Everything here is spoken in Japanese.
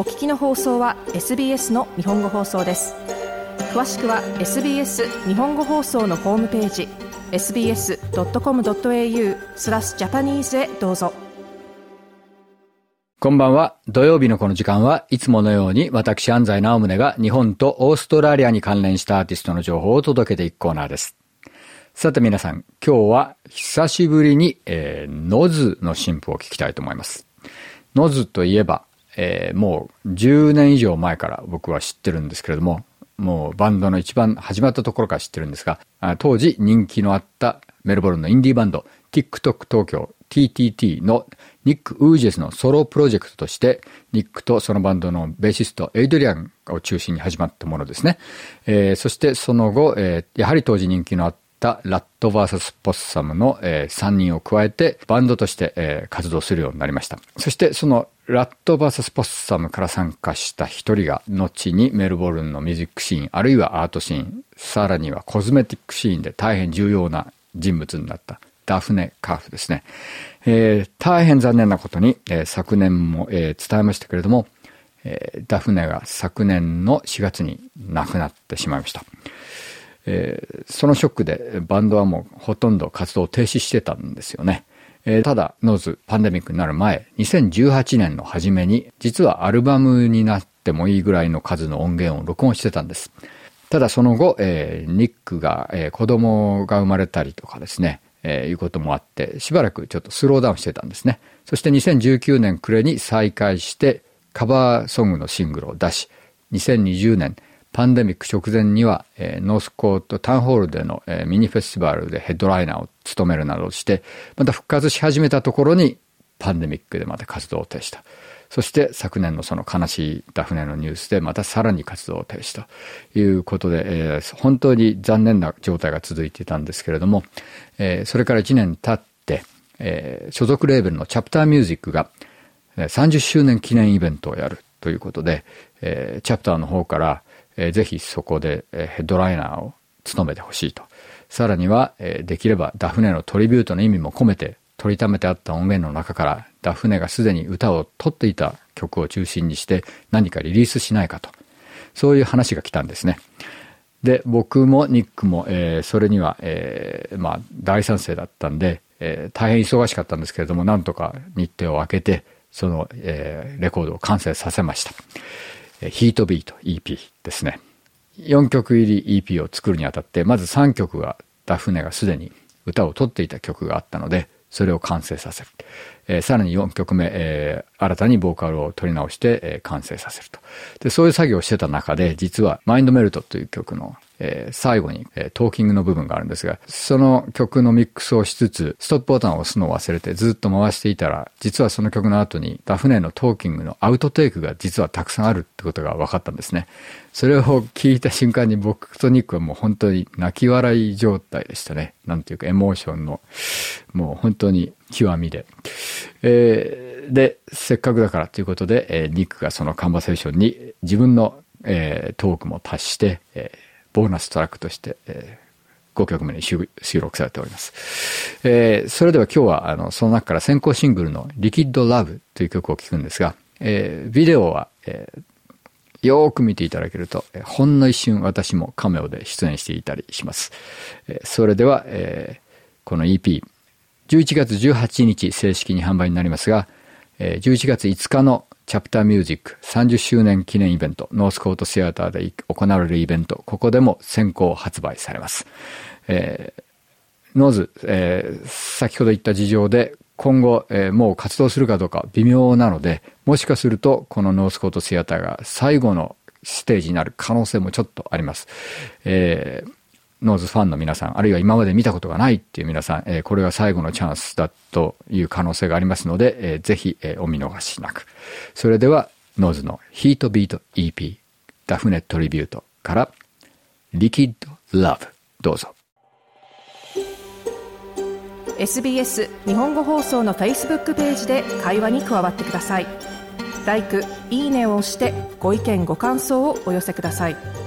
お聞きの放送は SBS の日本語放送です詳しくは SBS 日本語放送のホームページ sbs.com.au スラスジャパニーズへどうぞこんばんは。土曜日のこの時間はいつものように私安西直宗が日本とオーストラリアに関連したアーティストの情報を届けていくコーナーです。さて皆さん、今日は久しぶりに、えー、ノズの新譜を聞きたいと思います。ノズといえば、えー、もう10年以上前から僕は知ってるんですけれども、もうバンドの一番始まったところから知ってるんですが、当時人気のあったメルボルンのインディーバンド TikTok 東京 TTT のニック・ウージェスのソロプロジェクトとして、ニックとそのバンドのベーシスト、エイドリアンを中心に始まったものですね。えー、そしてその後、えー、やはり当時人気のあったラット VS ポッサムの、えー、3人を加えてバンドとして、えー、活動するようになりました。そしてそのラット VS ポッサムから参加した一人が、後にメルボルンのミュージックシーン、あるいはアートシーン、さらにはコスメティックシーンで大変重要な人物になったダフネ・カーフですね。えー、大変残念なことに、えー、昨年も、えー、伝えましたけれども、え、ダフネが昨年の4月に亡くなってしまいました。えー、そのショックでバンドはもうほとんど活動を停止してたんですよね。えー、ただ、ノーズパンデミックになる前、2018年の初めに、実はアルバムになってもいいぐらいの数の音源を録音してたんです。ただその後、えー、ニックが、えー、子供が生まれたりとかですね、えー、いうこともあって、しばらくちょっとスローダウンしてたんですね。そして2019年暮れに再開して、カバーソングのシングルを出し、2020年、パンデミック直前には、えー、ノースコートタウンホールでの、えー、ミニフェスティバルでヘッドライナーを務めるなどして、また復活し始めたところに、パンデミックでまた活動を停止と。そして昨年のその悲しいダフネのニュースでまたさらに活動を停止ということで、えー、本当に残念な状態が続いていたんですけれども、えー、それから1年経って、えー、所属レーベルのチャプターミュージックが30周年記念イベントをやるということで、えー、チャプターの方から、ぜひそこで、ヘッドライナーを務めてほしいと。さらには、できればダフネのトリビュートの意味も込めて取りためてあった音源の中からダフネがすでに歌を取っていた曲を中心にして何かリリースしないかと。そういう話が来たんですね。で、僕もニックも、えー、それには、えー、まあ、大賛成だったんで、えー、大変忙しかったんですけれども、なんとか日程を空けて、その、え、レコードを完成させました。ヒートビート EP ですね。4曲入り EP を作るにあたって、まず3曲がダフネがすでに歌を取っていた曲があったので、それを完成させる。えー、さらに4曲目、えー、新たにボーカルを録り直して、えー、完成させると。で、そういう作業をしてた中で、実はマインドメルトという曲の、えー、最後に、えー、トーキングの部分があるんですが、その曲のミックスをしつつ、ストップボタンを押すのを忘れてずっと回していたら、実はその曲の後にダフネのトーキングのアウトテイクが実はたくさんあるってことが分かったんですね。それを聞いた瞬間に僕とニックはもう本当に泣き笑い状態でしたね。なんていうかエモーションの、もう本当に極みで。えー、で、せっかくだからということで、えー、ニックがそのカンバセーションに自分の、えー、トークも足して、えーボーナストラックとして、えー、5曲目に収録されております。えー、それでは今日は、あの、その中から先行シングルのリキッドラブという曲を聴くんですが、えー、ビデオは、えー、よーく見ていただけると、えー、ほんの一瞬私もカメオで出演していたりします。えー、それでは、えー、この EP、11月18日正式に販売になりますが、えー、11月5日のチャプターミュージック30周年記念イベント、ノースコートシアターで行われるイベント、ここでも先行発売されます。えー、ノーズ、えー、先ほど言った事情で今後、えー、もう活動するかどうか微妙なので、もしかするとこのノースコートシアターが最後のステージになる可能性もちょっとあります。えーノーズファンの皆さん、あるいは今まで見たことがないっていう皆さん、え、これが最後のチャンスだという可能性がありますので、えー、ぜひ、え、お見逃しなく。それでは、ノーズのヒートビート EP、ダフネトリビュートから、リキッドラブ、どうぞ。SBS 日本語放送の Facebook ページで会話に加わってください。l i いいねを押してご意見ご感想をお寄せください。